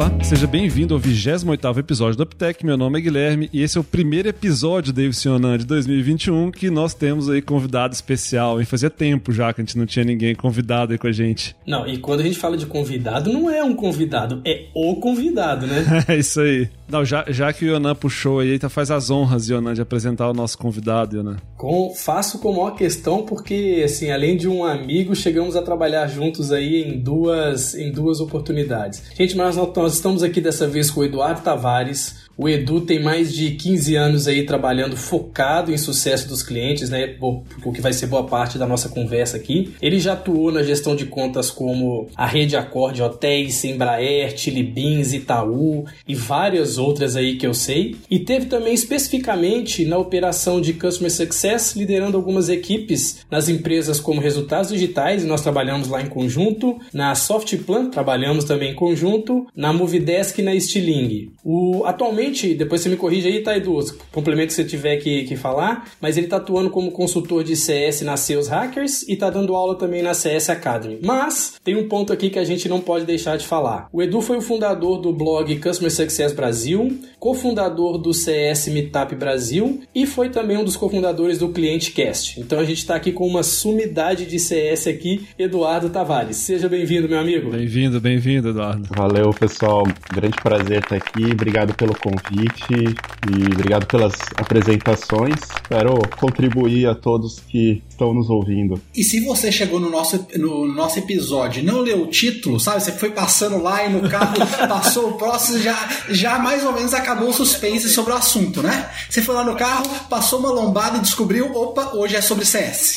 Olá, seja bem-vindo ao 28º episódio do UpTech. Meu nome é Guilherme e esse é o primeiro episódio, David Sionan, de 2021 que nós temos aí convidado especial. E fazia tempo já que a gente não tinha ninguém convidado aí com a gente. Não, e quando a gente fala de convidado, não é um convidado, é o convidado, né? é isso aí. Não, já, já que o Yonan puxou aí, então faz as honras, Yonan, de apresentar o nosso convidado, Yonan. Com, faço com maior questão porque, assim, além de um amigo, chegamos a trabalhar juntos aí em duas, em duas oportunidades. Gente, mas nós, nós estamos aqui dessa vez com o Eduardo Tavares, o Edu tem mais de 15 anos aí trabalhando focado em sucesso dos clientes, né? O que vai ser boa parte da nossa conversa aqui. Ele já atuou na gestão de contas como a Rede Acorde Hotéis, Embraer, Chili Beans, Itaú e várias outras aí que eu sei. E teve também especificamente na operação de Customer Success, liderando algumas equipes nas empresas como Resultados Digitais, e nós trabalhamos lá em conjunto. Na Softplan, trabalhamos também em conjunto. Na Movidesk e na Stiling. O, atualmente atualmente, depois você me corrige aí, tá, Edu, complemento que você tiver que, que falar, mas ele tá atuando como consultor de CS na Sales Hackers e tá dando aula também na CS Academy. Mas tem um ponto aqui que a gente não pode deixar de falar. O Edu foi o fundador do blog Customer Success Brasil, cofundador do CS Meetup Brasil e foi também um dos cofundadores do Cliente Cast. Então a gente está aqui com uma sumidade de CS aqui, Eduardo Tavares. Seja bem-vindo, meu amigo. Bem-vindo, bem-vindo, Eduardo. Valeu, pessoal. Grande prazer estar aqui. Obrigado pelo convite convite e obrigado pelas apresentações. Espero contribuir a todos que estão nos ouvindo. E se você chegou no nosso, no nosso episódio e não leu o título, sabe? Você foi passando lá e no carro passou o próximo, já, já mais ou menos acabou o suspense sobre o assunto, né? Você foi lá no carro, passou uma lombada e descobriu, opa, hoje é sobre CS.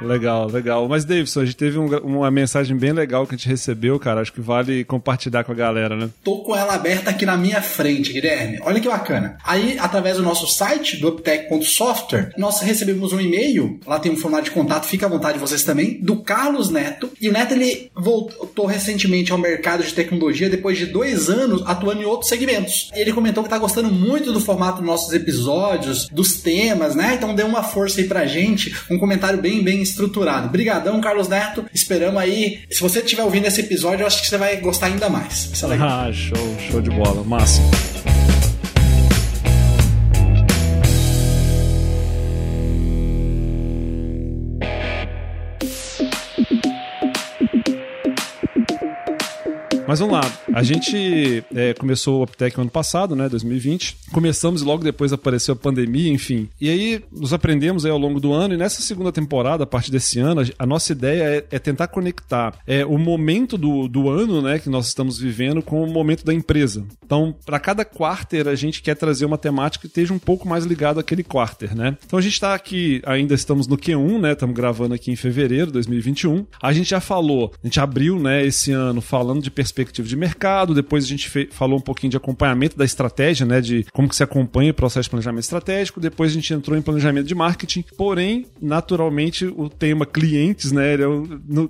Legal, legal. Mas, Davidson, a gente teve um, uma mensagem bem legal que a gente recebeu, cara. Acho que vale compartilhar com a galera, né? Tô com ela aberta aqui na minha frente, Guilherme. Olha que bacana. Aí, através do nosso site, do uptech.software, nós recebemos um e-mail, lá tem um formulário de contato, fica à vontade vocês também, do Carlos Neto. E o Neto, ele voltou recentemente ao mercado de tecnologia depois de dois anos atuando em outros segmentos. Ele comentou que tá gostando muito do formato dos nossos episódios, dos temas, né? Então dê uma força aí pra gente, um comentário bem, bem estruturado. Brigadão, Carlos Neto. Esperamos aí. Se você estiver ouvindo esse episódio, eu acho que você vai gostar ainda mais. Legal. Ah, show, show de bola. Massa. Mas vamos lá. A gente é, começou o Optec ano passado, né? 2020. Começamos e logo depois apareceu a pandemia, enfim. E aí nos aprendemos aí ao longo do ano. E nessa segunda temporada, a partir desse ano, a nossa ideia é, é tentar conectar é, o momento do, do ano, né? Que nós estamos vivendo com o momento da empresa. Então, para cada quarter, a gente quer trazer uma temática que esteja um pouco mais ligado àquele quarter, né? Então a gente está aqui, ainda estamos no Q1, né? Estamos gravando aqui em fevereiro de 2021. A gente já falou, a gente abriu, né, esse ano falando de perspectiva perspectiva de mercado, depois a gente falou um pouquinho de acompanhamento da estratégia, né, de como que se acompanha o processo de planejamento estratégico, depois a gente entrou em planejamento de marketing, porém, naturalmente, o tema clientes, né, ele, é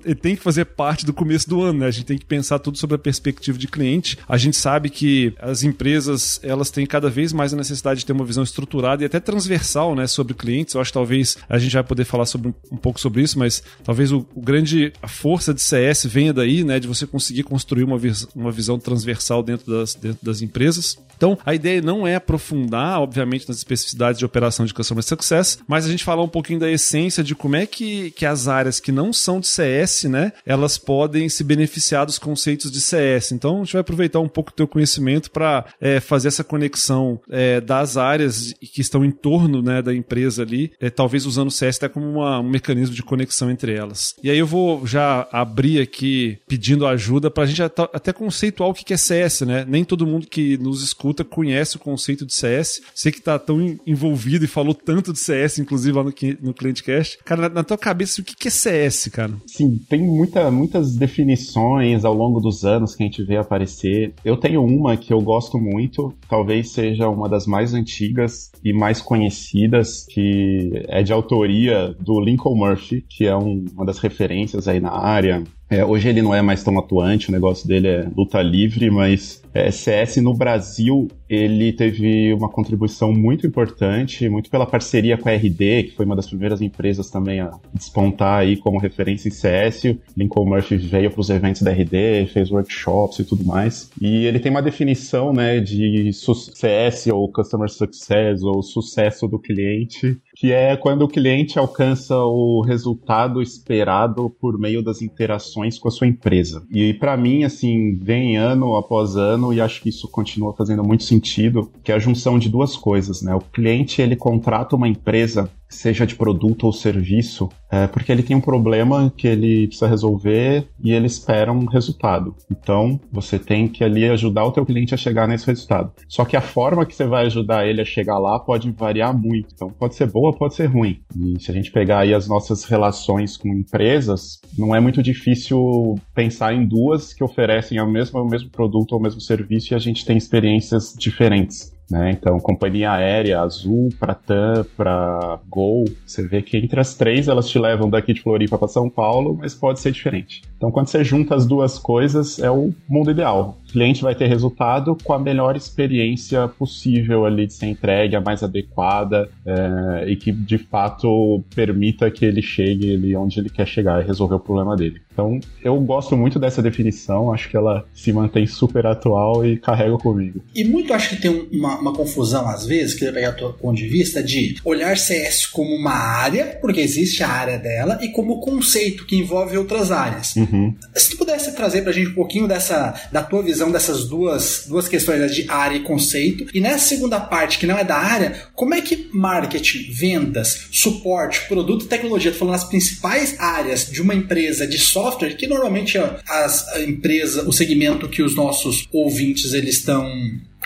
ele tem que fazer parte do começo do ano, né, a gente tem que pensar tudo sobre a perspectiva de cliente, a gente sabe que as empresas, elas têm cada vez mais a necessidade de ter uma visão estruturada e até transversal, né, sobre clientes, eu acho que talvez a gente vai poder falar sobre um pouco sobre isso, mas talvez o, o grande, a força de CS venha daí, né, de você conseguir construir uma uma visão transversal dentro das, dentro das empresas. Então, a ideia não é aprofundar, obviamente, nas especificidades de operação de Customer Success, mas a gente falar um pouquinho da essência de como é que, que as áreas que não são de CS, né, elas podem se beneficiar dos conceitos de CS. Então, a gente vai aproveitar um pouco do teu conhecimento para é, fazer essa conexão é, das áreas que estão em torno né, da empresa ali, é, talvez usando o CS até como uma, um mecanismo de conexão entre elas. E aí eu vou já abrir aqui pedindo ajuda para a gente até conceituar o que é CS, né? Nem todo mundo que nos escuta conhece o conceito de CS. Você que tá tão envolvido e falou tanto de CS, inclusive lá no, no ClientCast. Cara, na, na, tua cabeça, o que, que é CS, cara? Sim, tem muita, muitas definições ao longo dos anos que a gente vê aparecer. Eu tenho uma que eu gosto muito, talvez seja uma das mais antigas e mais conhecidas, que é de autoria do Lincoln Murphy, que é um, uma das referências aí na área. É, hoje ele não é mais tão atuante, o negócio dele é luta livre, mas é, CS no Brasil ele teve uma contribuição muito importante, muito pela parceria com a RD, que foi uma das primeiras empresas também a despontar aí como referência em CS. Lincoln Murphy veio para os eventos da RD, fez workshops e tudo mais. E ele tem uma definição né, de CS ou Customer Success ou sucesso do cliente, que é quando o cliente alcança o resultado esperado por meio das interações com a sua empresa. E para mim, assim, vem ano após ano e acho que isso continua fazendo muito sentido, que é a junção de duas coisas, né? O cliente ele contrata uma empresa seja de produto ou serviço, é porque ele tem um problema que ele precisa resolver e ele espera um resultado. Então, você tem que ali ajudar o teu cliente a chegar nesse resultado. Só que a forma que você vai ajudar ele a chegar lá pode variar muito. Então, pode ser boa, pode ser ruim. E se a gente pegar aí as nossas relações com empresas, não é muito difícil pensar em duas que oferecem o mesmo, o mesmo produto ou o mesmo serviço e a gente tem experiências diferentes. Né? Então, companhia aérea, Azul, para TAM, para Gol, você vê que entre as três elas te levam daqui de Floripa para São Paulo, mas pode ser diferente. Então, quando você junta as duas coisas, é o mundo ideal. O cliente vai ter resultado com a melhor experiência possível ali de ser entregue, a mais adequada é, e que de fato permita que ele chegue ali onde ele quer chegar e resolver o problema dele. Então, eu gosto muito dessa definição, acho que ela se mantém super atual e carrega comigo. E muito acho que tem uma, uma confusão às vezes, queria pegar o teu ponto de vista, de olhar CS como uma área, porque existe a área dela, e como conceito que envolve outras áreas. Uhum. Se tu pudesse trazer pra gente um pouquinho dessa da tua visão dessas duas, duas questões né, de área e conceito, e nessa segunda parte que não é da área, como é que marketing, vendas, suporte, produto e tecnologia, tô falando as principais áreas de uma empresa de software software, que normalmente as, a empresa, o segmento que os nossos ouvintes eles estão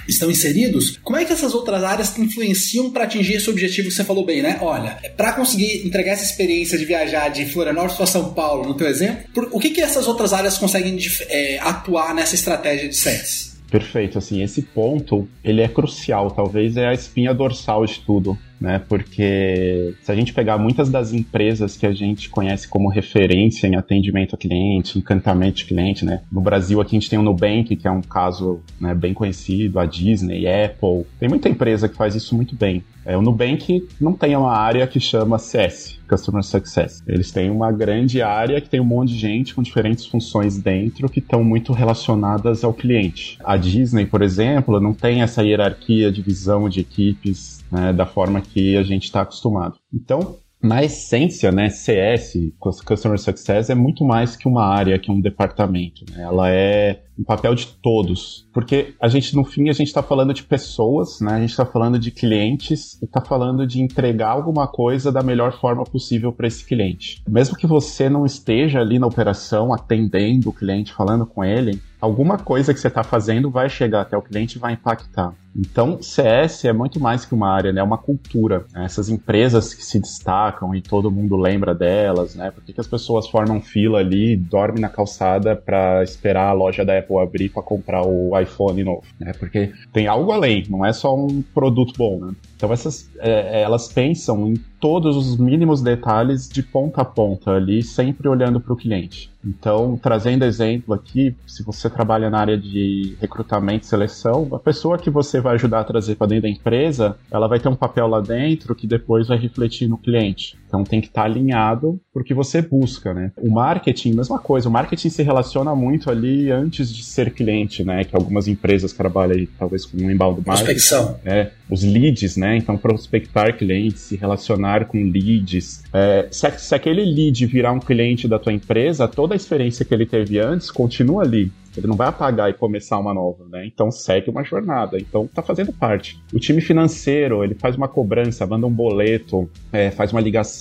estão inseridos, como é que essas outras áreas influenciam para atingir esse objetivo que você falou bem, né? Olha, para conseguir entregar essa experiência de viajar de Florianópolis para São Paulo, no teu exemplo, por, o que, que essas outras áreas conseguem é, atuar nessa estratégia de sets? Perfeito, assim, esse ponto, ele é crucial, talvez é a espinha dorsal de tudo né? Porque se a gente pegar muitas das empresas que a gente conhece como referência em atendimento ao cliente, encantamento de cliente, né? No Brasil aqui a gente tem o Nubank, que é um caso né, bem conhecido, a Disney, Apple. Tem muita empresa que faz isso muito bem. É, o Nubank não tem uma área que chama CS, Customer Success. Eles têm uma grande área que tem um monte de gente com diferentes funções dentro que estão muito relacionadas ao cliente. A Disney, por exemplo, não tem essa hierarquia de visão de equipes né, da forma que a gente está acostumado. Então, na essência, né, CS, Customer Success, é muito mais que uma área, que um departamento. Né? Ela é um papel de todos. Porque a gente, no fim, a gente está falando de pessoas, né? A gente está falando de clientes e está falando de entregar alguma coisa da melhor forma possível para esse cliente. Mesmo que você não esteja ali na operação atendendo o cliente, falando com ele, alguma coisa que você está fazendo vai chegar até o cliente e vai impactar. Então, CS é muito mais que uma área, né? É uma cultura. Né? Essas empresas que se destacam e todo mundo lembra delas, né? Por que, que as pessoas formam fila ali, dormem na calçada para esperar a loja da Apple abrir para comprar o iPhone novo, né? Porque tem algo além, não é só um produto bom, né? Então essas, é, elas pensam em todos os mínimos detalhes de ponta a ponta ali, sempre olhando para o cliente. Então, trazendo exemplo aqui, se você trabalha na área de recrutamento e seleção, a pessoa que você vai ajudar a trazer para dentro da empresa, ela vai ter um papel lá dentro que depois vai refletir no cliente. Então tem que estar tá alinhado o que você busca, né? O marketing, mesma coisa, o marketing se relaciona muito ali antes de ser cliente, né? Que algumas empresas trabalham aí, talvez com um inbound marketing. Prospecção. É, os leads, né? Então prospectar clientes, se relacionar com leads. É, se, se aquele lead virar um cliente da tua empresa, toda a experiência que ele teve antes continua ali. Ele não vai apagar e começar uma nova, né? Então segue uma jornada. Então tá fazendo parte. O time financeiro, ele faz uma cobrança, manda um boleto, é, faz uma ligação.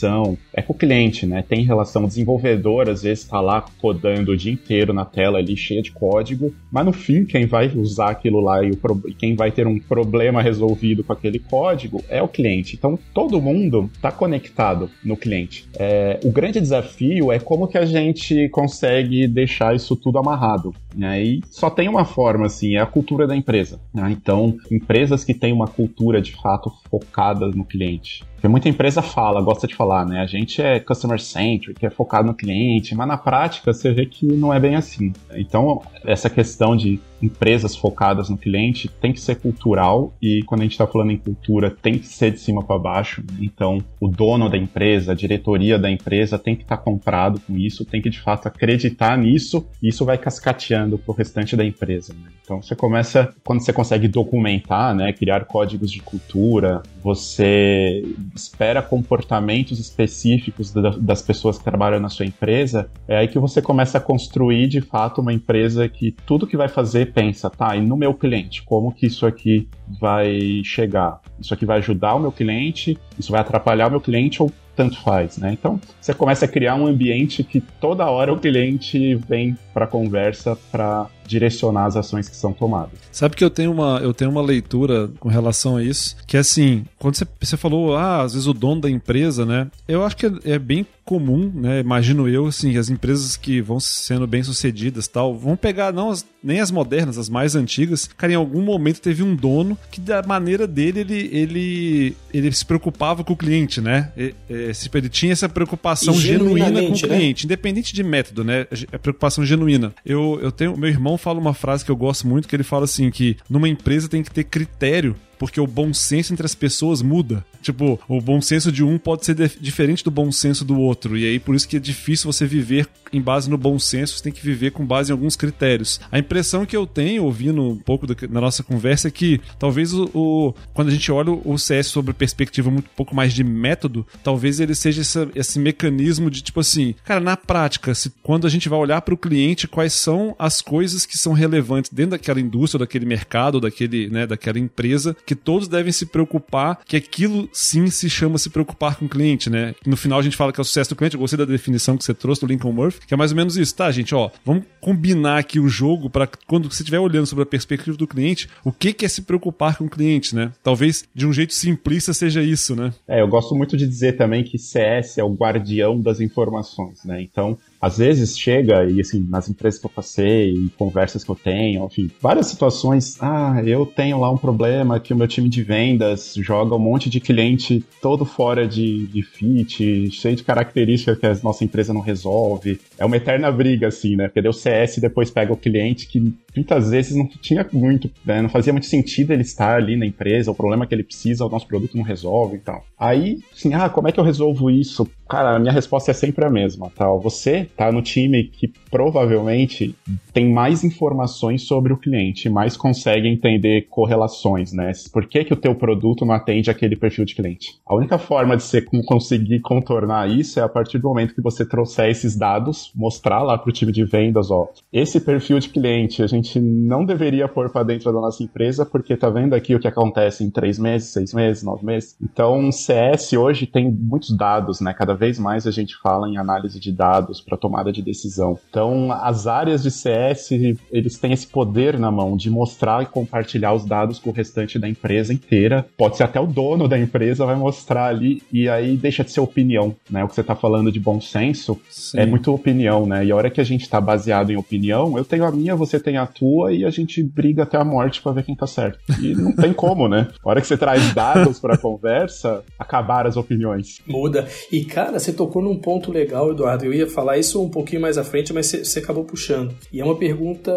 É com o cliente, né? Tem relação. Desenvolvedor, às vezes, tá lá codando o dia inteiro na tela ali, cheia de código. Mas no fim, quem vai usar aquilo lá e, o quem vai ter um problema resolvido com aquele código é o cliente. Então todo mundo tá conectado no cliente. É, o grande desafio é como que a gente consegue deixar isso tudo amarrado. Né? E só tem uma forma, assim, é a cultura da empresa. Né? Então, empresas que têm uma cultura de fato focada no cliente, porque muita empresa fala, gosta de falar, né? A gente é customer centric, é focado no cliente, mas na prática você vê que não é bem assim. Então, essa questão de empresas focadas no cliente tem que ser cultural e quando a gente está falando em cultura tem que ser de cima para baixo. Então, o dono da empresa, a diretoria da empresa tem que estar tá comprado com isso, tem que de fato acreditar nisso e isso vai cascateando para o restante da empresa. Né? Então, você começa quando você consegue documentar, né, criar códigos de cultura, você espera comportamentos específicos das pessoas que trabalham na sua empresa, é aí que você começa a construir de fato uma empresa que tudo que vai fazer pensa, tá, e no meu cliente, como que isso aqui vai chegar? Isso aqui vai ajudar o meu cliente, isso vai atrapalhar o meu cliente ou tanto faz, né? Então, você começa a criar um ambiente que toda hora o cliente vem para conversa para direcionar as ações que são tomadas. Sabe que eu tenho uma, eu tenho uma leitura com relação a isso, que é assim, quando você, você falou, ah, às vezes o dono da empresa, né? Eu acho que é, é bem comum, né? Imagino eu, assim, as empresas que vão sendo bem sucedidas tal, vão pegar não as, nem as modernas, as mais antigas. Cara, em algum momento teve um dono que da maneira dele ele ele, ele se preocupava com o cliente, né? ele tinha essa preocupação genuína com o né? cliente, né? independente de método, né? É preocupação genuína. Eu, eu tenho meu irmão fala uma frase que eu gosto muito que ele fala assim que numa empresa tem que ter critério porque o bom senso entre as pessoas muda. Tipo, o bom senso de um pode ser diferente do bom senso do outro. E aí, por isso que é difícil você viver em base no bom senso, você tem que viver com base em alguns critérios. A impressão que eu tenho, ouvindo um pouco da, na nossa conversa, é que talvez o, o, quando a gente olha o CS sobre perspectiva muito pouco mais de método, talvez ele seja essa, esse mecanismo de tipo assim, cara, na prática, se, quando a gente vai olhar para o cliente, quais são as coisas que são relevantes dentro daquela indústria, daquele mercado, daquele, né, daquela empresa, que todos devem se preocupar, que aquilo sim se chama se preocupar com o cliente, né? No final a gente fala que é o sucesso do cliente, eu gostei da definição que você trouxe do Lincoln Murphy, que é mais ou menos isso, tá, gente? Ó, vamos combinar aqui o jogo para quando você estiver olhando sobre a perspectiva do cliente, o que, que é se preocupar com o cliente, né? Talvez de um jeito simplista seja isso, né? É, eu gosto muito de dizer também que CS é o guardião das informações, né? Então, às vezes chega, e assim, nas empresas que eu passei, em conversas que eu tenho, enfim, várias situações, ah, eu tenho lá um problema que o meu time de vendas joga um monte de cliente todo fora de, de fit, cheio de características que a nossa empresa não resolve. É uma eterna briga, assim, né? Porque o CS depois pega o cliente que muitas vezes não tinha muito, né? não fazia muito sentido ele estar ali na empresa, o problema que ele precisa, o nosso produto não resolve e tal. Aí, assim, ah, como é que eu resolvo isso? Cara, a minha resposta é sempre a mesma, tal. Tá? Você tá no time que provavelmente tem mais informações sobre o cliente, mais consegue entender correlações, né? Por que, que o teu produto não atende aquele perfil de cliente? A única forma de você conseguir contornar isso é a partir do momento que você trouxer esses dados, mostrar lá para o time de vendas, ó, esse perfil de cliente a gente não deveria pôr para dentro da nossa empresa, porque tá vendo aqui o que acontece em três meses, seis meses, nove meses. Então, CS hoje tem muitos dados, né? Cada vez mais a gente fala em análise de dados para tomada de decisão. Então, as áreas de CS, eles têm esse poder na mão de mostrar e compartilhar os dados com o restante da empresa inteira. Pode ser até o dono da empresa vai mostrar ali e aí deixa de ser opinião, né? O que você está falando de bom senso Sim. é muito opinião, né? E a hora que a gente está baseado em opinião, eu tenho a minha, você tem a tua e a gente briga até a morte para ver quem tá certo. E não tem como, né? A hora que você traz dados para a conversa, acabar as opiniões. Muda. E cara, você tocou num ponto legal, Eduardo. Eu ia falar isso um pouquinho mais à frente, mas você, acabou puxando. E é uma pergunta,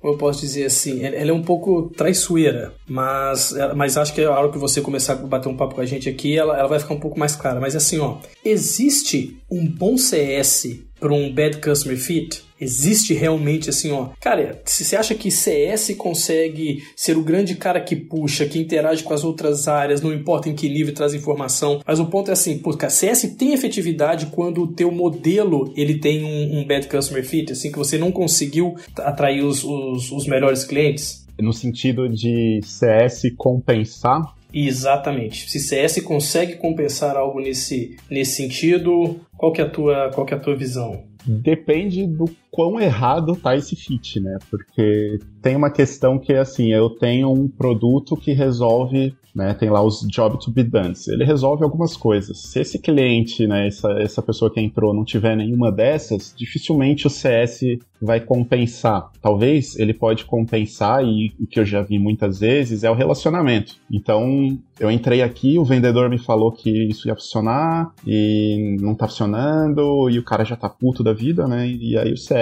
como eu posso dizer assim, ela é um pouco traiçoeira, mas, mas acho que a hora que você começar a bater um papo com a gente aqui, ela, ela vai ficar um pouco mais clara. Mas assim, ó, existe um bom CS para um bad customer fit? Existe realmente assim, ó. Cara, se você acha que CS consegue ser o grande cara que puxa, que interage com as outras áreas, não importa em que nível traz informação, mas o ponto é assim, pô, CS tem efetividade quando o teu modelo ele tem um, um bad customer fit, assim, que você não conseguiu atrair os, os, os melhores clientes? No sentido de CS compensar Exatamente. Se CS consegue compensar algo nesse, nesse sentido, qual que é a tua, qual que é a tua visão? Depende do quão errado tá esse fit, né? Porque tem uma questão que é assim, eu tenho um produto que resolve, né? Tem lá os job to be done. Ele resolve algumas coisas. Se esse cliente, né, essa, essa pessoa que entrou não tiver nenhuma dessas, dificilmente o CS vai compensar. Talvez ele pode compensar e o que eu já vi muitas vezes é o relacionamento. Então, eu entrei aqui, o vendedor me falou que isso ia funcionar e não tá funcionando, e o cara já tá puto da vida, né? E aí o CS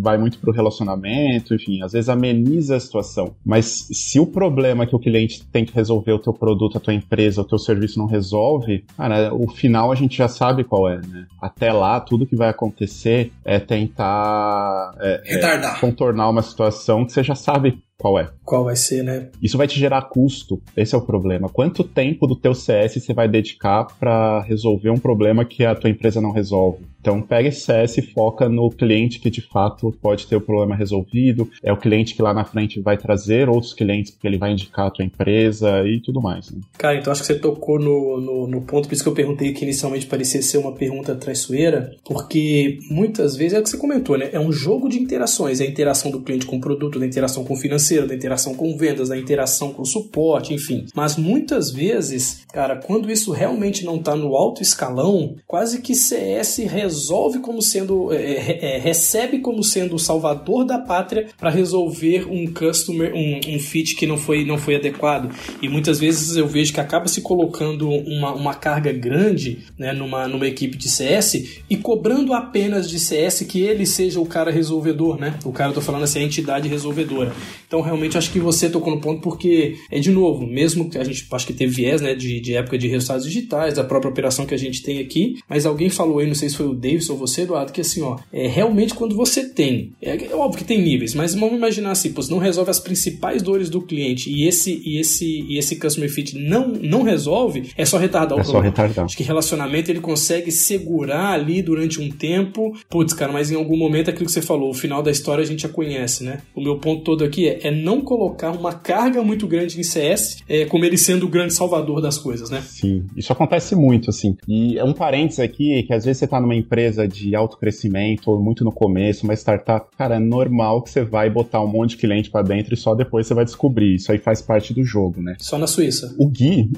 vai muito pro relacionamento, enfim, às vezes ameniza a situação. Mas se o problema que o cliente tem que resolver o teu produto, a tua empresa, o teu serviço não resolve, cara, o final a gente já sabe qual é, né? Até lá, tudo que vai acontecer é tentar é, é, contornar uma situação que você já sabe qual é. Qual vai ser, né? Isso vai te gerar custo. Esse é o problema. Quanto tempo do teu CS você vai dedicar para resolver um problema que a tua empresa não resolve? Então pega esse CS e foca no cliente que de fato pode ter o problema resolvido. É o cliente que lá na frente vai trazer outros clientes porque ele vai indicar a tua empresa e tudo mais. Né? Cara, então acho que você tocou no, no, no, ponto, por isso que eu perguntei que inicialmente parecia ser uma pergunta traiçoeira, porque muitas vezes é o que você comentou, né? É um jogo de interações, é a interação do cliente com o produto, da interação com o financeiro, da interação com vendas, da interação com suporte, enfim. Mas muitas vezes, cara, quando isso realmente não está no alto escalão, quase que CS resolve como sendo, é, é, é, recebe como sendo o salvador da pátria para resolver um customer, um, um fit que não foi, não foi adequado. E muitas vezes eu vejo que acaba se colocando uma, uma carga grande né, numa, numa equipe de CS e cobrando apenas de CS que ele seja o cara resolvedor, né? O cara, eu tô falando assim, a entidade resolvedora. Então, realmente, acho que você tocou no ponto porque, é de novo, mesmo que a gente acho que teve viés, né, de, de época de resultados digitais, da própria operação que a gente tem aqui, mas alguém falou aí, não sei se foi o Davis ou você, Eduardo, que assim, ó, é realmente quando você tem, é, é óbvio que tem níveis, mas vamos imaginar assim, pô, não resolve as principais dores do cliente e esse e esse e esse customer fit não não resolve, é só retardar é o problema. Só retardar. Acho que relacionamento ele consegue segurar ali durante um tempo, putz, cara, mas em algum momento aquilo que você falou, o final da história a gente já conhece, né? O meu ponto todo aqui é, é não colocar uma carga muito grande em CS, é, como ele sendo o grande salvador das coisas, né? Sim, isso acontece muito, assim. E é um parênteses aqui, que às vezes você tá numa empresa de alto crescimento, ou muito no começo, uma startup, cara, é normal que você vai botar um monte de cliente para dentro e só depois você vai descobrir. Isso aí faz parte do jogo, né? Só na Suíça. O Gui,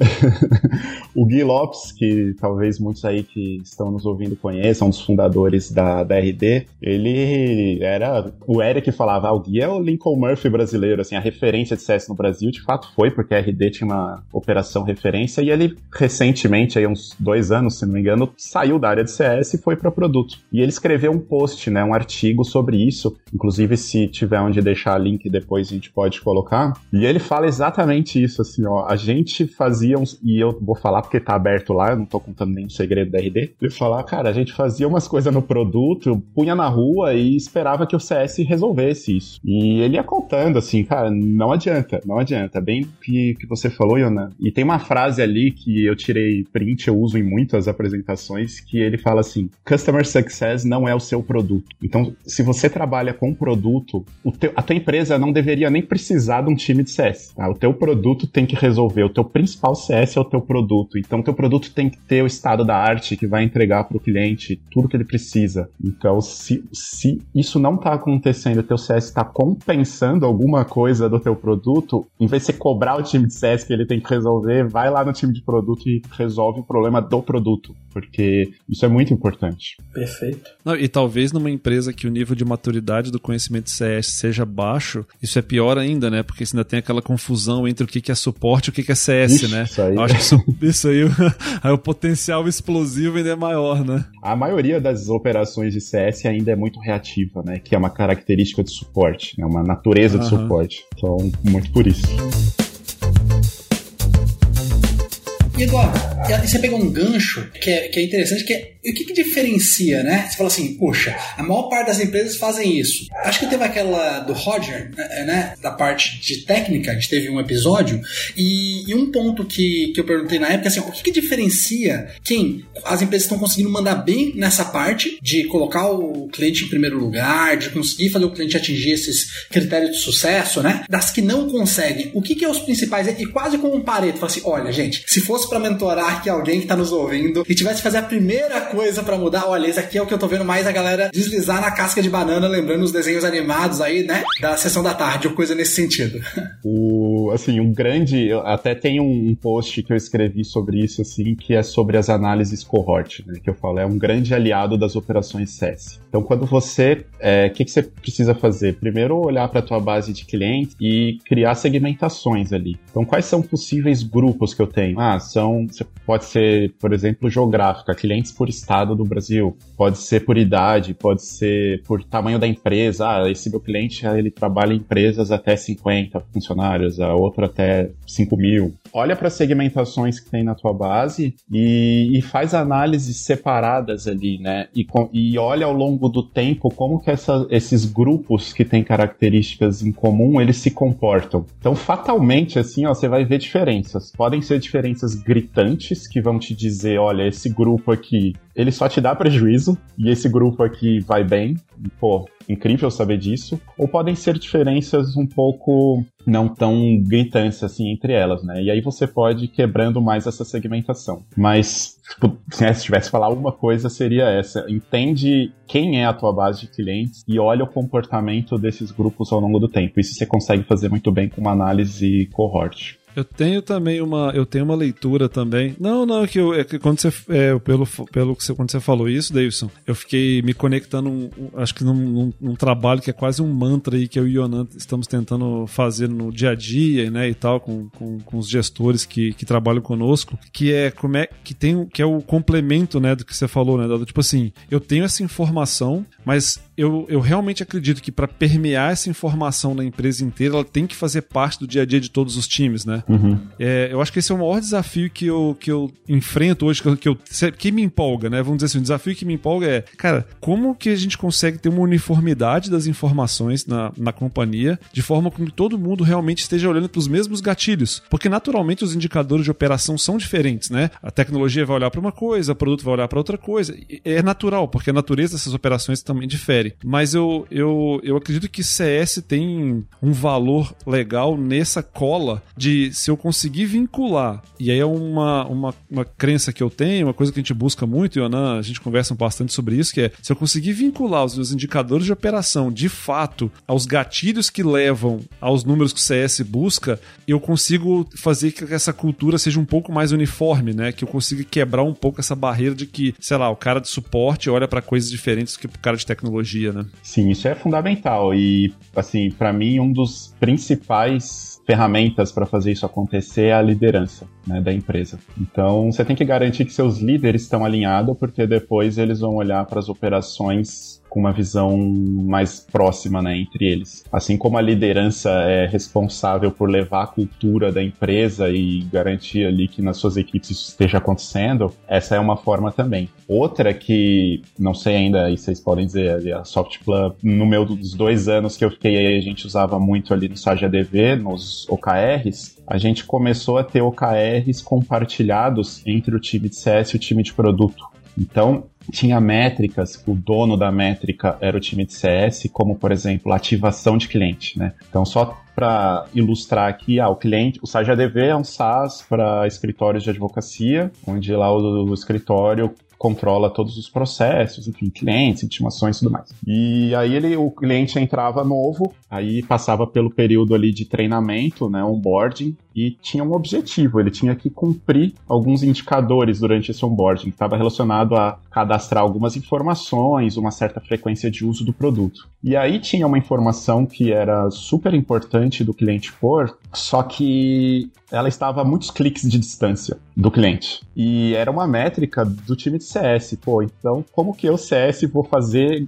o Gui Lopes, que talvez muitos aí que estão nos ouvindo conheçam, um dos fundadores da, da RD, ele era. O Eric falava, ah, o Gui é o Lincoln Murphy brasileiro, assim, a referência de CS no Brasil, de fato foi, porque a RD tinha uma operação referência, e ele recentemente, aí uns dois anos, se não me engano, saiu da área de CS e foi para produto. E ele escreveu um post, né, um artigo sobre isso, inclusive se tiver onde deixar link depois a gente pode colocar, e ele fala exatamente isso, assim, ó, a gente fazia uns, e eu vou falar porque tá aberto lá, eu não tô contando nenhum segredo da RD, ele falar, cara, a gente fazia umas coisas no produto, punha na rua e esperava que o CS resolvesse isso. E ele ia contando, assim, cara, não adianta, não adianta. Bem que, que você falou, Yona. E tem uma frase ali que eu tirei print, eu uso em muitas apresentações, que ele fala assim: Customer Success não é o seu produto. Então, se você trabalha com um produto, teu, a tua empresa não deveria nem precisar de um time de CS. Tá? O teu produto tem que resolver. O teu principal CS é o teu produto. Então, o teu produto tem que ter o estado da arte que vai entregar para o cliente tudo que ele precisa. Então, se, se isso não está acontecendo, o teu CS está compensando alguma coisa do teu produto, em vez de você cobrar o time de CS que ele tem que resolver, vai lá no time de produto e resolve o problema do produto, porque isso é muito importante. Perfeito. Não, e talvez numa empresa que o nível de maturidade do conhecimento de CS seja baixo, isso é pior ainda, né? Porque você ainda tem aquela confusão entre o que é suporte e o que é CS, Ixi, né? Isso aí. Eu acho que isso, isso aí, aí o potencial explosivo ainda é maior, né? A maioria das operações de CS ainda é muito reativa, né? Que é uma característica de suporte, é uma natureza uhum. de suporte. Então, muito por isso. E Eduardo, você pegou um gancho que é, que é interessante, que é E o que, que diferencia, né? Você fala assim, poxa, a maior parte das empresas fazem isso. Acho que teve aquela do Roger, né? né da parte de técnica, a gente teve um episódio, e, e um ponto que, que eu perguntei na época, assim, o que, que diferencia quem as empresas estão conseguindo mandar bem nessa parte de colocar o cliente em primeiro lugar, de conseguir fazer o cliente atingir esses critérios de sucesso, né? Das que não conseguem, o que, que é os principais? E quase como um pareto, fala assim, olha, gente, se fosse para mentorar aqui alguém que tá nos ouvindo e tivesse que fazer a primeira coisa para mudar, olha, esse aqui é o que eu tô vendo mais a galera deslizar na casca de banana, lembrando os desenhos animados aí, né? Da sessão da tarde, ou coisa nesse sentido. O, assim, um grande, até tem um post que eu escrevi sobre isso, assim, que é sobre as análises cohort, né? Que eu falo, é um grande aliado das operações SES. Então, quando você, o é, que, que você precisa fazer? Primeiro, olhar para a tua base de clientes e criar segmentações ali. Então, quais são possíveis grupos que eu tenho? Ah, são, pode ser, por exemplo, geográfica, clientes por estado do Brasil, pode ser por idade, pode ser por tamanho da empresa. Ah, esse meu cliente, ele trabalha em empresas até 50 funcionários, a outra até 5 mil. Olha para as segmentações que tem na tua base e, e faz análises separadas ali, né? E, e olha ao longo do tempo como que essa, esses grupos que têm características em comum, eles se comportam. Então, fatalmente, assim, ó, você vai ver diferenças. Podem ser diferenças gritantes que vão te dizer, olha, esse grupo aqui, ele só te dá prejuízo e esse grupo aqui vai bem. Pô, incrível saber disso. Ou podem ser diferenças um pouco não tão gritantes assim entre elas, né? E aí você pode ir quebrando mais essa segmentação. Mas tipo, se tivesse que falar uma coisa seria essa: entende quem é a tua base de clientes e olha o comportamento desses grupos ao longo do tempo. Isso você consegue fazer muito bem com uma análise cohort. Eu tenho também uma, eu tenho uma leitura também. Não, não, é que, eu, é que quando você, é, pelo, pelo que você, quando você falou isso, Davidson, eu fiquei me conectando, um, acho que num, num, num, trabalho que é quase um mantra aí que eu e o Yonan estamos tentando fazer no dia a dia, né, e tal, com, com, com os gestores que, que trabalham conosco, que é como é que tem, que é o complemento, né, do que você falou, né, Tipo assim, eu tenho essa informação, mas eu, eu realmente acredito que para permear essa informação na empresa inteira, ela tem que fazer parte do dia a dia de todos os times, né? Uhum. É, eu acho que esse é o maior desafio que eu, que eu enfrento hoje, que, eu, que, eu, que me empolga, né? Vamos dizer assim, o desafio que me empolga é, cara, como que a gente consegue ter uma uniformidade das informações na, na companhia, de forma com que todo mundo realmente esteja olhando para os mesmos gatilhos? Porque naturalmente os indicadores de operação são diferentes, né? A tecnologia vai olhar para uma coisa, o produto vai olhar para outra coisa. É natural, porque a natureza dessas operações também difere. Mas eu, eu, eu acredito que CS tem um valor legal nessa cola de se eu conseguir vincular, e aí é uma, uma, uma crença que eu tenho, uma coisa que a gente busca muito, e Yonan, a gente conversa bastante sobre isso, que é se eu conseguir vincular os meus indicadores de operação de fato aos gatilhos que levam aos números que o CS busca, eu consigo fazer que essa cultura seja um pouco mais uniforme, né? Que eu consiga quebrar um pouco essa barreira de que, sei lá, o cara de suporte olha para coisas diferentes do que o cara de tecnologia, né? Sim, isso é fundamental. E, assim, para mim, um dos principais ferramentas para fazer isso acontecer é a liderança né, da empresa. Então, você tem que garantir que seus líderes estão alinhados, porque depois eles vão olhar para as operações com uma visão mais próxima né, entre eles. Assim como a liderança é responsável por levar a cultura da empresa e garantir ali que nas suas equipes isso esteja acontecendo, essa é uma forma também. Outra que, não sei ainda, e vocês podem dizer, a Softplan, no meu dos dois anos que eu fiquei aí, a gente usava muito ali no SAG ADV, nos OKRs, a gente começou a ter OKRs compartilhados entre o time de CS e o time de produto. Então, tinha métricas, o dono da métrica era o time de CS, como por exemplo, ativação de cliente, né? Então, só para ilustrar aqui, ah, o cliente, o SAG ADV é um SaaS para escritórios de advocacia, onde lá o, o escritório controla todos os processos, enfim, clientes, intimações e tudo mais. E aí ele, o cliente entrava novo, aí passava pelo período ali de treinamento, né, onboarding, e tinha um objetivo, ele tinha que cumprir alguns indicadores durante esse onboarding, que estava relacionado a cadastrar algumas informações, uma certa frequência de uso do produto. E aí tinha uma informação que era super importante do cliente pôr, só que ela estava a muitos cliques de distância do cliente. E era uma métrica do time de CS. Pô, então como que eu, CS, vou fazer,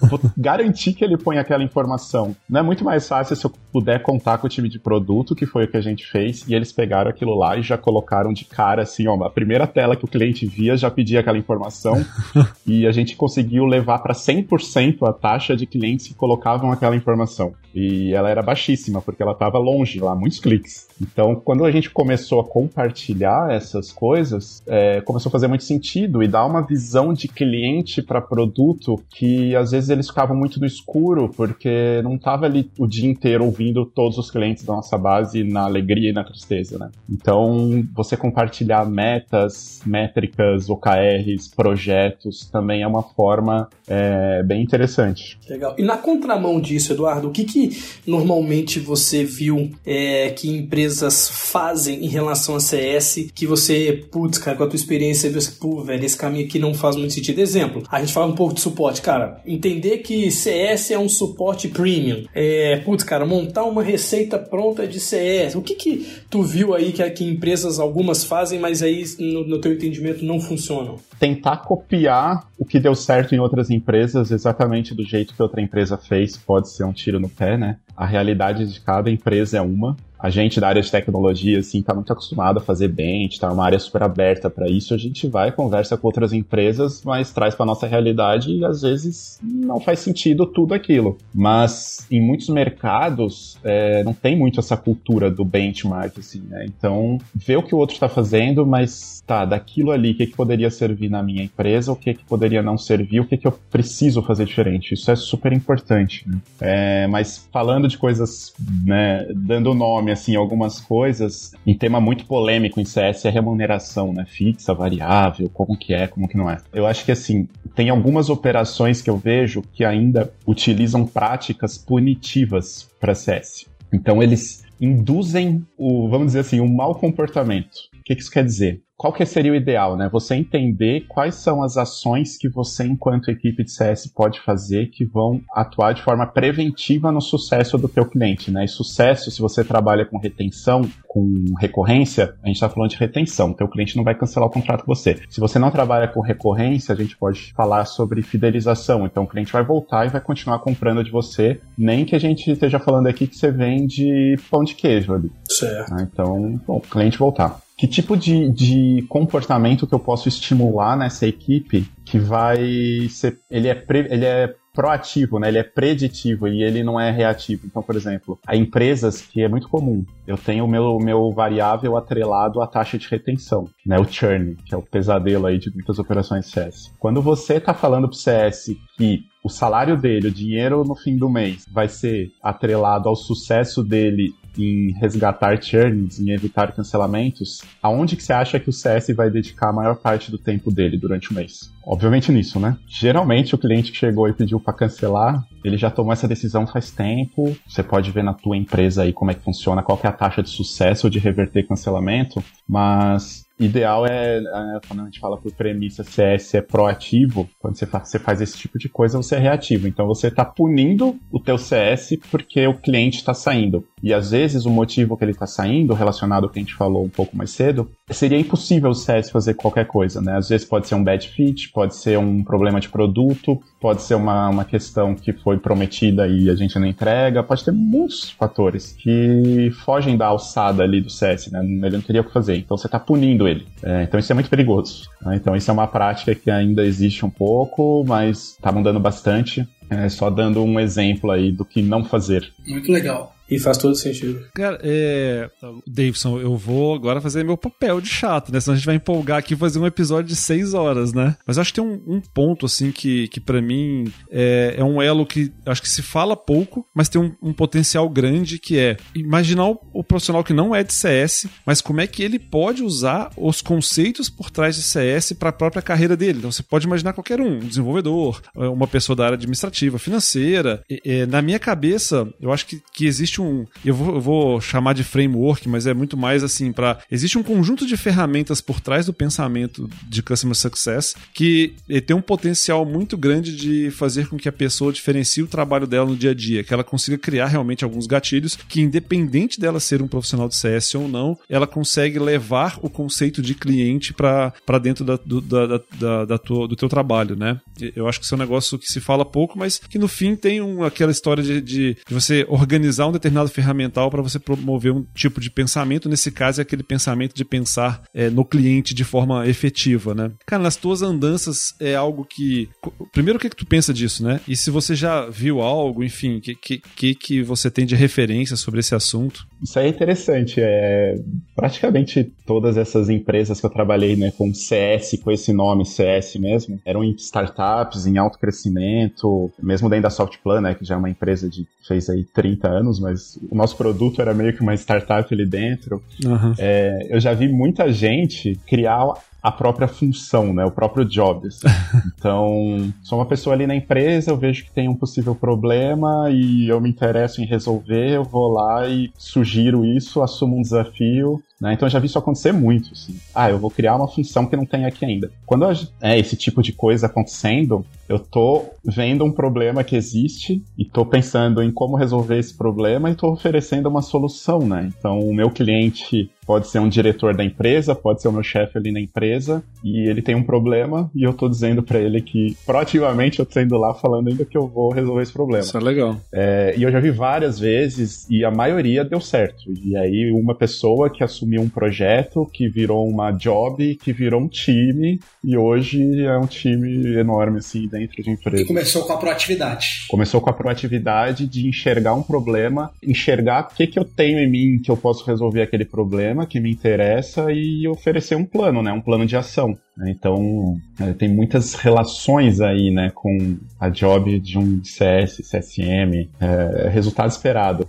vou garantir que ele põe aquela informação? Não é muito mais fácil se eu puder contar com o time de produto, que foi o que a gente fez fez e eles pegaram aquilo lá e já colocaram de cara assim, ó, a primeira tela que o cliente via já pedia aquela informação e a gente conseguiu levar para 100% a taxa de clientes que colocavam aquela informação. E ela era baixíssima porque ela estava longe, lá muitos cliques. Então, quando a gente começou a compartilhar essas coisas, é, começou a fazer muito sentido e dar uma visão de cliente para produto que às vezes eles ficavam muito no escuro porque não estava ali o dia inteiro ouvindo todos os clientes da nossa base na alegria na tristeza, né? Então, você compartilhar metas, métricas, OKRs, projetos também é uma forma é, bem interessante. Legal. E na contramão disso, Eduardo, o que, que normalmente você viu é, que empresas fazem em relação a CS que você, putz, cara, com a tua experiência, você, pô, velho, esse caminho aqui não faz muito sentido. Exemplo, a gente fala um pouco de suporte, cara, entender que CS é um suporte premium. É, putz, cara, montar uma receita pronta de CS. O que que tu viu aí que, que empresas algumas fazem, mas aí no, no teu entendimento não funcionam? Tentar copiar o que deu certo em outras empresas exatamente do jeito que outra empresa fez pode ser um tiro no pé, né? A realidade de cada empresa é uma a gente da área de tecnologia, assim, tá muito acostumado a fazer gente tá uma área super aberta para isso, a gente vai, conversa com outras empresas, mas traz para nossa realidade e às vezes não faz sentido tudo aquilo. Mas em muitos mercados é, não tem muito essa cultura do benchmark, assim, né? Então, ver o que o outro está fazendo, mas tá, daquilo ali, o que, que poderia servir na minha empresa, o que, que poderia não servir, o que, que eu preciso fazer diferente. Isso é super importante. Né? É, mas falando de coisas, né, dando nome assim, algumas coisas. Um tema muito polêmico em CS é remuneração, né? Fixa, variável, como que é, como que não é. Eu acho que, assim, tem algumas operações que eu vejo que ainda utilizam práticas punitivas para CS. Então, eles induzem o, vamos dizer assim, um mau comportamento. O que isso quer dizer? Qual que seria o ideal, né? Você entender quais são as ações que você, enquanto equipe de CS, pode fazer que vão atuar de forma preventiva no sucesso do teu cliente, né? E sucesso, se você trabalha com retenção, com recorrência, a gente está falando de retenção. Teu cliente não vai cancelar o contrato com você. Se você não trabalha com recorrência, a gente pode falar sobre fidelização. Então, o cliente vai voltar e vai continuar comprando de você, nem que a gente esteja falando aqui que você vende pão de queijo ali. Certo. Então, bom, o cliente voltar que tipo de, de comportamento que eu posso estimular nessa equipe que vai ser. Ele é, pre, ele é proativo, né? Ele é preditivo e ele não é reativo. Então, por exemplo, há empresas que é muito comum. Eu tenho o meu, meu variável atrelado à taxa de retenção, né? O churn, que é o pesadelo aí de muitas operações CS. Quando você está falando para o CS que o salário dele, o dinheiro no fim do mês, vai ser atrelado ao sucesso dele em resgatar churns, em evitar cancelamentos, aonde que você acha que o CS vai dedicar a maior parte do tempo dele durante o mês? Obviamente nisso, né? Geralmente o cliente que chegou e pediu para cancelar, ele já tomou essa decisão faz tempo. Você pode ver na tua empresa aí como é que funciona, qual que é a taxa de sucesso de reverter cancelamento, mas ideal é, é, quando a gente fala por premissa CS é proativo, quando você faz, você faz esse tipo de coisa, você é reativo. Então você está punindo o teu CS porque o cliente está saindo. E às vezes o motivo que ele está saindo, relacionado ao que a gente falou um pouco mais cedo, seria impossível o CS fazer qualquer coisa, né? Às vezes pode ser um bad fit, pode ser um problema de produto, pode ser uma, uma questão que foi prometida e a gente não entrega, pode ter muitos fatores que fogem da alçada ali do CS, né? Ele não teria o que fazer. Então você está punindo ele. É, então isso é muito perigoso. Né? Então isso é uma prática que ainda existe um pouco, mas está mudando bastante. É, só dando um exemplo aí do que não fazer. Muito legal. E faz todo sentido. Cara, é. Davidson, eu vou agora fazer meu papel de chato, né? Senão a gente vai empolgar aqui e fazer um episódio de seis horas, né? Mas acho que tem um, um ponto, assim, que, que para mim é, é, um elo que acho que se fala pouco, mas tem um, um potencial grande que é imaginar o, o, profissional que não é de CS, mas como é que ele pode usar os conceitos por trás de CS para a própria carreira dele. Então você pode imaginar qualquer um, um desenvolvedor, uma pessoa da área administrativa, financeira. E, e, na minha cabeça, eu acho que, que existe um. Eu vou, eu vou chamar de framework, mas é muito mais assim para Existe um conjunto de ferramentas por trás do pensamento de Customer Success que tem um potencial muito grande de fazer com que a pessoa diferencie o trabalho dela no dia a dia, que ela consiga criar realmente alguns gatilhos que, independente dela ser um profissional de CS ou não, ela consegue levar o conceito de cliente para dentro da, do, da, da, da tua, do teu trabalho, né? Eu acho que isso é um negócio que se fala pouco, mas que no fim tem um, aquela história de, de, de você organizar um determinado determinado ferramental para você promover um tipo de pensamento. Nesse caso, é aquele pensamento de pensar é, no cliente de forma efetiva, né? Cara, nas tuas andanças é algo que. Primeiro, o que, que tu pensa disso, né? E se você já viu algo, enfim, o que, que, que você tem de referência sobre esse assunto? Isso é interessante. É, praticamente todas essas empresas que eu trabalhei né, com CS, com esse nome CS mesmo, eram em startups, em alto crescimento, mesmo dentro da Softplan, né, que já é uma empresa de fez aí 30 anos, mas o nosso produto era meio que uma startup ali dentro. Uhum. É, eu já vi muita gente criar a própria função, né? O próprio job. Assim. Então, sou uma pessoa ali na empresa, eu vejo que tem um possível problema e eu me interesso em resolver, eu vou lá e sugiro isso, assumo um desafio né? Então eu já vi isso acontecer muito. Assim. Ah, eu vou criar uma função que não tem aqui ainda. Quando é esse tipo de coisa acontecendo, eu tô vendo um problema que existe e tô pensando em como resolver esse problema e tô oferecendo uma solução, né? Então o meu cliente pode ser um diretor da empresa, pode ser o meu chefe ali na empresa e ele tem um problema e eu tô dizendo para ele que proativamente eu tô indo lá falando ainda que eu vou resolver esse problema. Isso é legal. É, e eu já vi várias vezes e a maioria deu certo. E aí uma pessoa que assumiu um projeto que virou uma job, que virou um time, e hoje é um time enorme, assim, dentro de empresa. E começou com a proatividade. Começou com a proatividade de enxergar um problema, enxergar o que, que eu tenho em mim que eu posso resolver aquele problema que me interessa e oferecer um plano, né? Um plano de ação. Então, é, tem muitas relações aí, né, com a job de um CS, CSM, é, resultado esperado.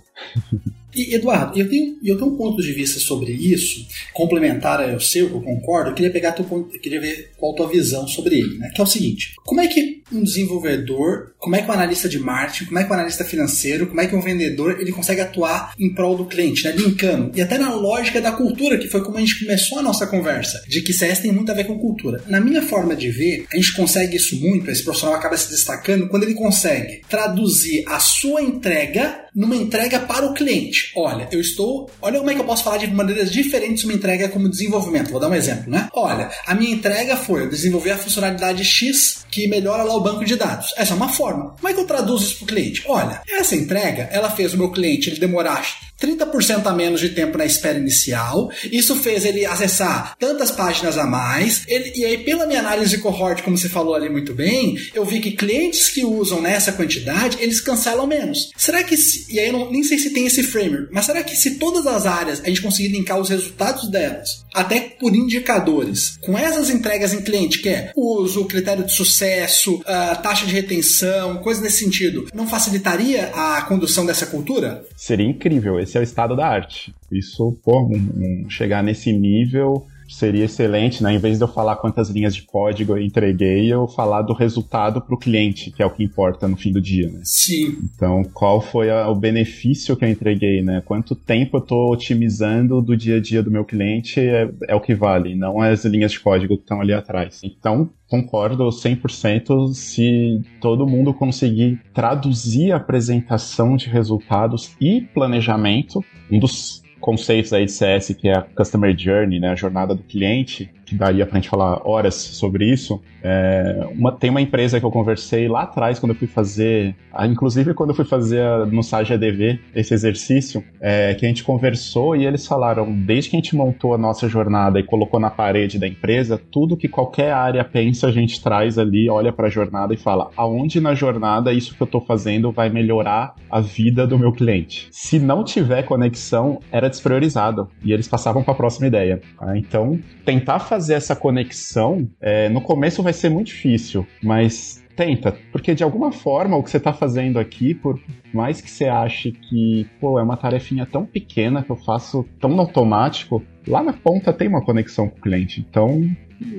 E, Eduardo, eu tenho, eu tenho um ponto de vista sobre isso, complementar ao seu, que eu concordo, eu queria pegar teu queria ver qual a tua visão sobre ele, né? Que é o seguinte: como é que um desenvolvedor, como é que um analista de marketing, como é que um analista financeiro, como é que um vendedor ele consegue atuar em prol do cliente, né? Linkando. E até na lógica da cultura, que foi como a gente começou a nossa conversa, de que CS tem muito a ver com cultura. Na minha forma de ver, a gente consegue isso muito, esse profissional acaba se destacando quando ele consegue traduzir a sua entrega numa entrega para o cliente. Olha, eu estou. Olha como é que eu posso falar de maneiras diferentes uma entrega como desenvolvimento. Vou dar um exemplo, né? Olha, a minha entrega foi eu desenvolver a funcionalidade X que melhora lá o banco de dados. Essa é uma forma. Como é que eu traduzo isso para o cliente? Olha, essa entrega, ela fez o meu cliente ele demorar 30% a menos de tempo na espera inicial. Isso fez ele acessar tantas páginas a mais. Ele, e aí, pela minha análise de cohort, como você falou ali muito bem, eu vi que clientes que usam nessa quantidade, eles cancelam menos. Será que, se, e aí eu não, nem sei se tem esse framework, mas será que se todas as áreas a gente conseguir linkar os resultados delas, até por indicadores, com essas entregas em cliente, que é uso, critério de sucesso, uh, taxa de retenção, coisas nesse sentido, não facilitaria a condução dessa cultura? Seria incrível esse é o estado da arte. Isso, pô, um, um, chegar nesse nível seria excelente, né? Em vez de eu falar quantas linhas de código eu entreguei, eu falar do resultado para o cliente, que é o que importa no fim do dia, né? Sim. Então, qual foi a, o benefício que eu entreguei, né? Quanto tempo eu estou otimizando do dia a dia do meu cliente é, é o que vale, não as linhas de código que estão ali atrás. Então, concordo 100% se todo mundo conseguir traduzir a apresentação de resultados e planejamento. Um dos conceitos aí de CS, que é a Customer Journey, né, a jornada do cliente, daria pra gente falar horas sobre isso. É, uma, tem uma empresa que eu conversei lá atrás, quando eu fui fazer, inclusive quando eu fui fazer a, no SAGE ADV esse exercício, é, que a gente conversou e eles falaram, desde que a gente montou a nossa jornada e colocou na parede da empresa, tudo que qualquer área pensa, a gente traz ali, olha para a jornada e fala, aonde na jornada isso que eu estou fazendo vai melhorar a vida do meu cliente. Se não tiver conexão, era despriorizado e eles passavam para a próxima ideia. Tá? Então, tentar fazer essa conexão, é, no começo vai ser muito difícil, mas tenta, porque de alguma forma o que você está fazendo aqui, por mais que você ache que, pô, é uma tarefinha tão pequena que eu faço tão automático, lá na ponta tem uma conexão com o cliente. Então,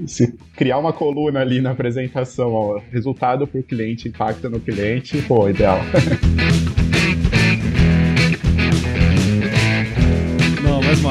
se criar uma coluna ali na apresentação, ó, resultado para o cliente, impacta no cliente, pô, ideal.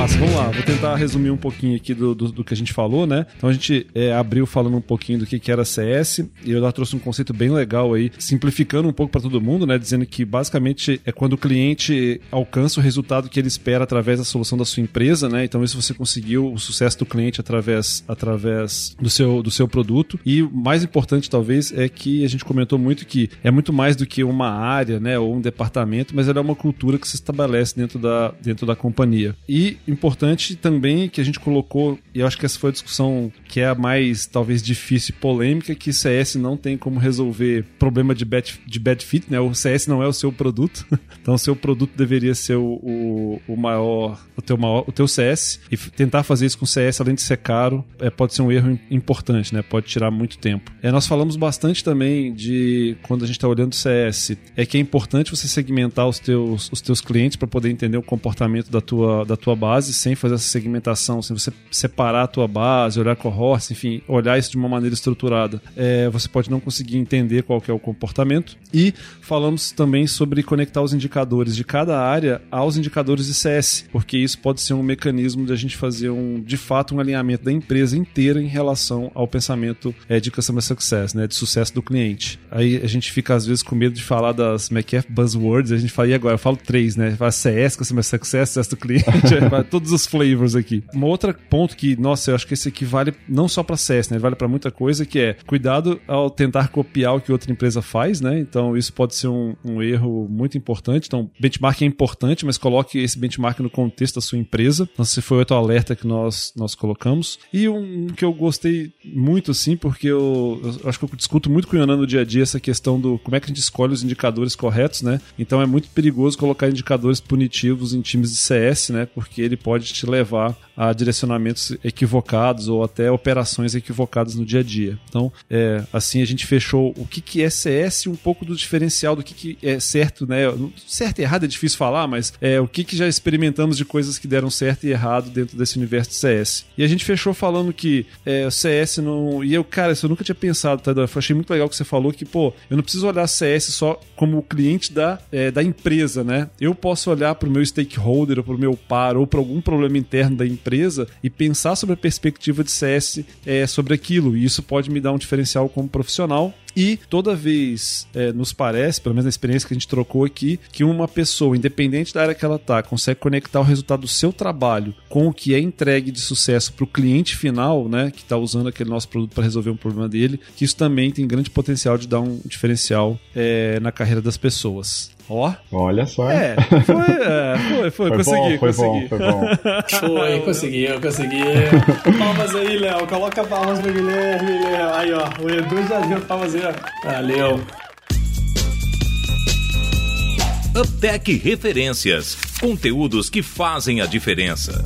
massa, vamos lá. Vou tentar resumir um pouquinho aqui do, do, do que a gente falou, né? Então a gente é, abriu falando um pouquinho do que, que era CS e eu já trouxe um conceito bem legal aí, simplificando um pouco para todo mundo, né? Dizendo que basicamente é quando o cliente alcança o resultado que ele espera através da solução da sua empresa, né? Então isso você conseguiu o sucesso do cliente através, através do, seu, do seu produto. E o mais importante, talvez, é que a gente comentou muito que é muito mais do que uma área, né? Ou um departamento, mas ela é uma cultura que se estabelece dentro da, dentro da companhia. E importante também que a gente colocou, e eu acho que essa foi a discussão que é a mais talvez difícil e polêmica, que CS não tem como resolver problema de bad, de bad fit, né? O CS não é o seu produto, então o seu produto deveria ser o, o, o maior, o teu maior, o teu CS e tentar fazer isso com CS além de ser caro é, pode ser um erro importante, né? Pode tirar muito tempo. É, nós falamos bastante também de quando a gente está olhando CS, é que é importante você segmentar os teus, os teus clientes para poder entender o comportamento da tua, da tua base sem fazer essa segmentação, sem você separar a tua base, olhar cohorts, enfim, olhar isso de uma maneira estruturada. É, você pode não conseguir entender qual é o comportamento. E falamos também sobre conectar os indicadores de cada área aos indicadores de CS, porque isso pode ser um mecanismo de a gente fazer um, de fato, um alinhamento da empresa inteira em relação ao pensamento é, de customer success, né, de sucesso do cliente. Aí a gente fica às vezes com medo de falar das como é que é, buzzwords, a gente fala, e agora? Eu falo três, né? Fala CS, customer success, sucesso do cliente, todos os flavors aqui. Um outro ponto que, nossa, eu acho que esse aqui vale não só para CS, né? Vale para muita coisa, que é cuidado ao tentar copiar o que outra empresa faz, né? Então isso pode ser um, um erro muito importante. Então, benchmark é importante, mas coloque esse benchmark no contexto da sua empresa. Então, esse foi outro alerta que nós, nós colocamos. E um que eu gostei muito, assim, porque eu, eu acho que eu discuto muito com o Yonan no dia a dia essa questão do como é que a gente escolhe os indicadores corretos, né? Então é muito perigoso colocar indicadores punitivos em times de CS, né? Porque ele pode te levar a direcionamentos equivocados ou até operações equivocadas no dia a dia. Então, é, assim a gente fechou o que, que é CS um pouco do diferencial do que, que é certo, né? Certo e errado é difícil falar, mas é o que, que já experimentamos de coisas que deram certo e errado dentro desse universo de CS. E a gente fechou falando que é, CS não. E eu, cara, isso eu nunca tinha pensado, tá? Eu achei muito legal que você falou que, pô, eu não preciso olhar CS só como cliente da, é, da empresa, né? Eu posso olhar para o meu stakeholder, ou para o meu par, ou para algum problema interno da empresa e pensar sobre a perspectiva de CS é, sobre aquilo. E isso pode me dar um diferencial como profissional e toda vez é, nos parece, pelo menos na experiência que a gente trocou aqui, que uma pessoa, independente da área que ela tá, consegue conectar o resultado do seu trabalho com o que é entregue de sucesso para o cliente final, né, que está usando aquele nosso produto para resolver um problema dele, que isso também tem grande potencial de dar um diferencial é, na carreira das pessoas. Ó. Olha só. É, foi, é, foi, foi, foi, consegui, bom, foi consegui. Bom, foi bom. Foi, conseguiu, conseguiu. Palmas aí, Léo. Coloca palmas pro Guilherme, Léo. Aí, ó. O Edu já deu palmas aí, ó. Valeu. Uptech Referências. Conteúdos que fazem a diferença.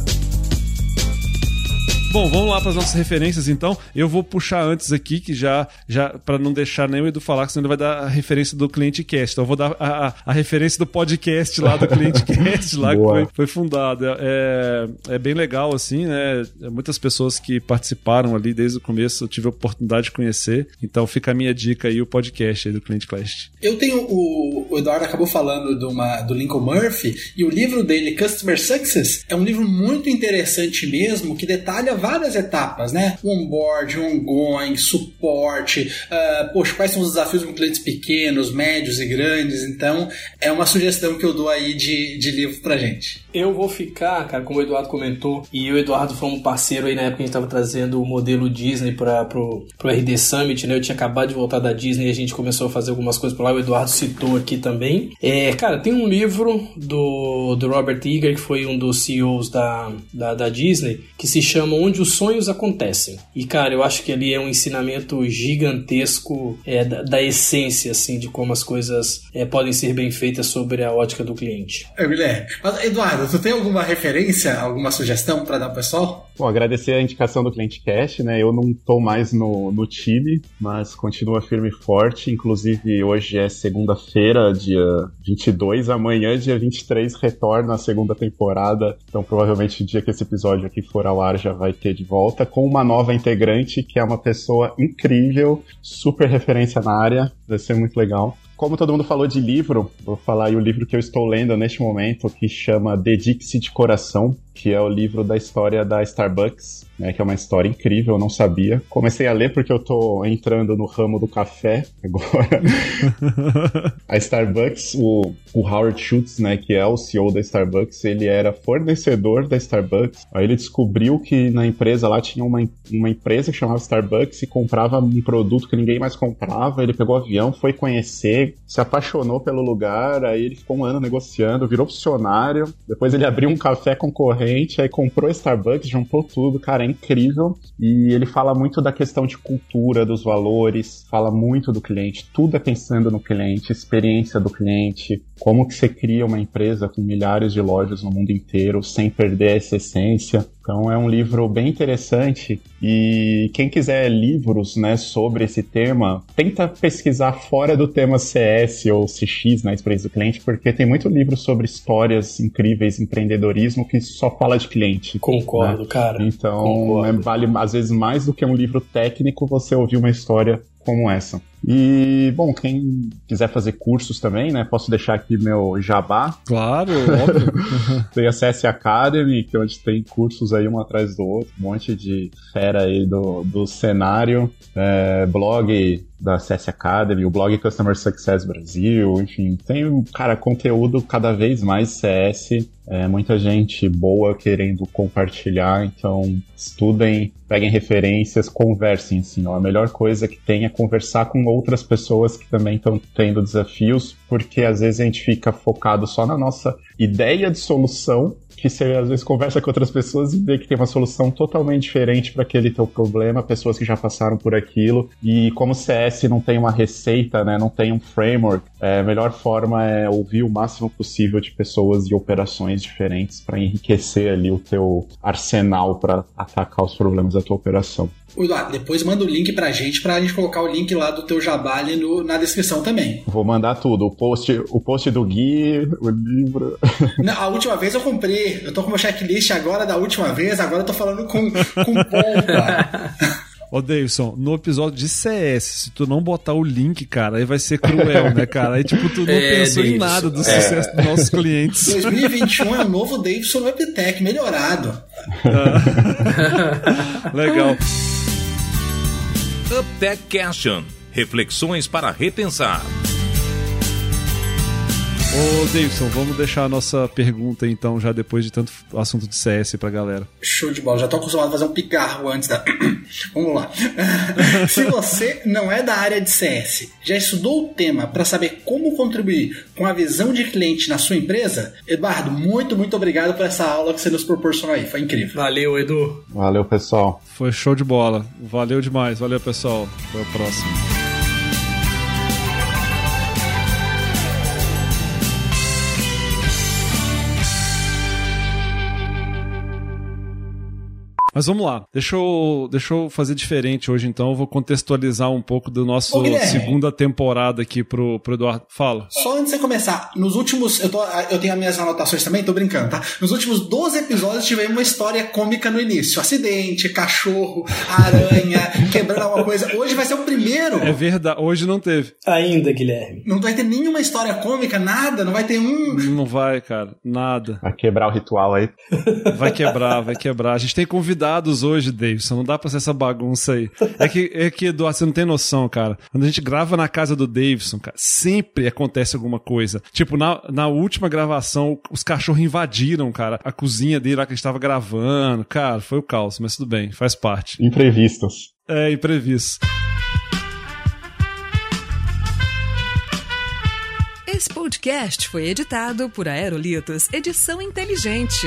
Bom, vamos lá para as nossas referências então. Eu vou puxar antes aqui, que já, já para não deixar nem o Edu falar, que senão ele vai dar a referência do Cliente Cast. Então eu vou dar a, a, a referência do podcast lá do Cliente Cast, lá que foi, foi fundado. É, é bem legal, assim, né? Muitas pessoas que participaram ali desde o começo eu tive a oportunidade de conhecer. Então fica a minha dica aí, o podcast aí do Cliente Cast. Eu tenho o, o Eduardo acabou falando de uma, do Lincoln Murphy, e o livro dele, Customer Success, é um livro muito interessante mesmo, que detalha várias etapas, né? Onboard, ongoing, suporte, uh, poxa, quais são os desafios com clientes pequenos, médios e grandes. Então, é uma sugestão que eu dou aí de, de livro pra gente. Eu vou ficar, cara, como o Eduardo comentou, e o Eduardo foi um parceiro aí na época que a gente tava trazendo o modelo Disney para pro, pro RD Summit, né? Eu tinha acabado de voltar da Disney e a gente começou a fazer algumas coisas por lá. O Eduardo citou aqui também. É, cara, tem um livro do, do Robert Eager, que foi um dos CEOs da, da, da Disney, que se chama Onde os Sonhos Acontecem. E, cara, eu acho que ali é um ensinamento gigantesco é, da, da, essência, assim, de como as coisas é, podem ser bem feitas sobre a ótica do cliente. É, Guilherme. Mas, Eduardo, tu tem alguma referência, alguma sugestão para dar pro pessoal? Bom, agradecer a indicação do Cliente Cash, né? Eu não tô mais no, no time, mas continua firme e forte. Inclusive, hoje é segunda-feira, dia 22. Amanhã, dia 23, retorna a segunda temporada. Então, provavelmente, o dia que esse episódio aqui for ao ar já vai de volta com uma nova integrante que é uma pessoa incrível, super referência na área, vai ser muito legal. como todo mundo falou de livro, vou falar aí o livro que eu estou lendo neste momento, que chama Dedique-se de Coração, que é o livro da história da Starbucks, né, que é uma história incrível, eu não sabia. Comecei a ler porque eu tô entrando no ramo do café agora. a Starbucks, o, o Howard Schultz, né, que é o CEO da Starbucks, ele era fornecedor da Starbucks. Aí ele descobriu que na empresa lá tinha uma, uma empresa que chamava Starbucks e comprava um produto que ninguém mais comprava. Ele pegou o avião, foi conhecer, se apaixonou pelo lugar, aí ele ficou um ano negociando, virou funcionário. Depois ele abriu um café concorrente, aí comprou Starbucks, juntou tudo, cara, é incrível. E ele fala muito da questão de cultura, dos valores, fala muito do cliente, tudo é pensando no cliente, experiência do cliente, como que você cria uma empresa com milhares de lojas no mundo inteiro sem perder essa essência. Então é um livro bem interessante e quem quiser livros né, sobre esse tema, tenta pesquisar fora do tema CS ou CX na né, experiência do cliente, porque tem muito livro sobre histórias incríveis, empreendedorismo, que só fala de cliente. Concordo, né? cara. Então Concordo. É, vale às vezes mais do que um livro técnico você ouvir uma história como essa. E, bom, quem quiser fazer cursos também, né? Posso deixar aqui meu jabá. Claro, óbvio. tem a CS Academy, que é onde tem cursos aí um atrás do outro, um monte de fera aí do, do cenário, é, blog da CS Academy, o blog Customer Success Brasil, enfim, tem, cara, conteúdo cada vez mais CS, é, muita gente boa querendo compartilhar, então estudem, peguem referências, conversem, assim, ó, a melhor coisa que tem é conversar com outras pessoas que também estão tendo desafios, porque às vezes a gente fica focado só na nossa ideia de solução que você às vezes conversa com outras pessoas e vê que tem uma solução totalmente diferente para aquele teu problema, pessoas que já passaram por aquilo. E como o CS não tem uma receita, né, não tem um framework, é, a melhor forma é ouvir o máximo possível de pessoas e operações diferentes para enriquecer ali o teu arsenal para atacar os problemas da tua operação. Eduardo, depois manda o link pra gente, pra gente colocar o link lá do teu jabá ali no, na descrição também. Vou mandar tudo, o post, o post do Gui, o livro. Não, a última vez eu comprei, eu tô com meu checklist agora da última vez, agora eu tô falando com, com pompa. Ô, Davidson, no episódio de CS, se tu não botar o link, cara, aí vai ser cruel, né, cara? Aí, tipo, tu não É, pensou em Davidson, nada do é. sucesso dos nossos clientes. 2021 é o novo Davidson no Epitec, melhorado. Legal. UpTech Question. Reflexões para repensar. Ô, Davidson, vamos deixar a nossa pergunta, então, já depois de tanto assunto de CS pra galera. Show de bola, já tô acostumado a fazer um picarro antes da. Vamos lá. Se você não é da área de CS, já estudou o tema para saber como contribuir com a visão de cliente na sua empresa? Eduardo, muito, muito obrigado por essa aula que você nos proporcionou aí, foi incrível. Valeu, Edu. Valeu, pessoal. Foi show de bola. Valeu demais. Valeu, pessoal. Até a próxima. Mas vamos lá. Deixa eu, deixa eu fazer diferente hoje, então. Eu vou contextualizar um pouco do nosso Ô, segunda temporada aqui pro, pro Eduardo. Fala. Só antes de você começar, nos últimos. Eu, tô, eu tenho as minhas anotações também, tô brincando, tá? Nos últimos 12 episódios tivemos uma história cômica no início: acidente, cachorro, aranha, quebrando alguma coisa. Hoje vai ser o primeiro. É verdade. Hoje não teve. Ainda, Guilherme. Não vai ter nenhuma história cômica, nada, não vai ter um. Não vai, cara. Nada. Vai quebrar o ritual aí. Vai quebrar, vai quebrar. A gente tem convidados hoje, Davidson. Não dá pra ser essa bagunça aí. É que, é que Eduardo, você não tem noção, cara. Quando a gente grava na casa do Davidson, cara, sempre acontece alguma coisa. Tipo, na, na última gravação, os cachorros invadiram, cara, a cozinha dele lá que a gente tava gravando. Cara, foi o caos, mas tudo bem, faz parte. Imprevistos. É imprevisto. Esse podcast foi editado por Aerolitos Edição Inteligente.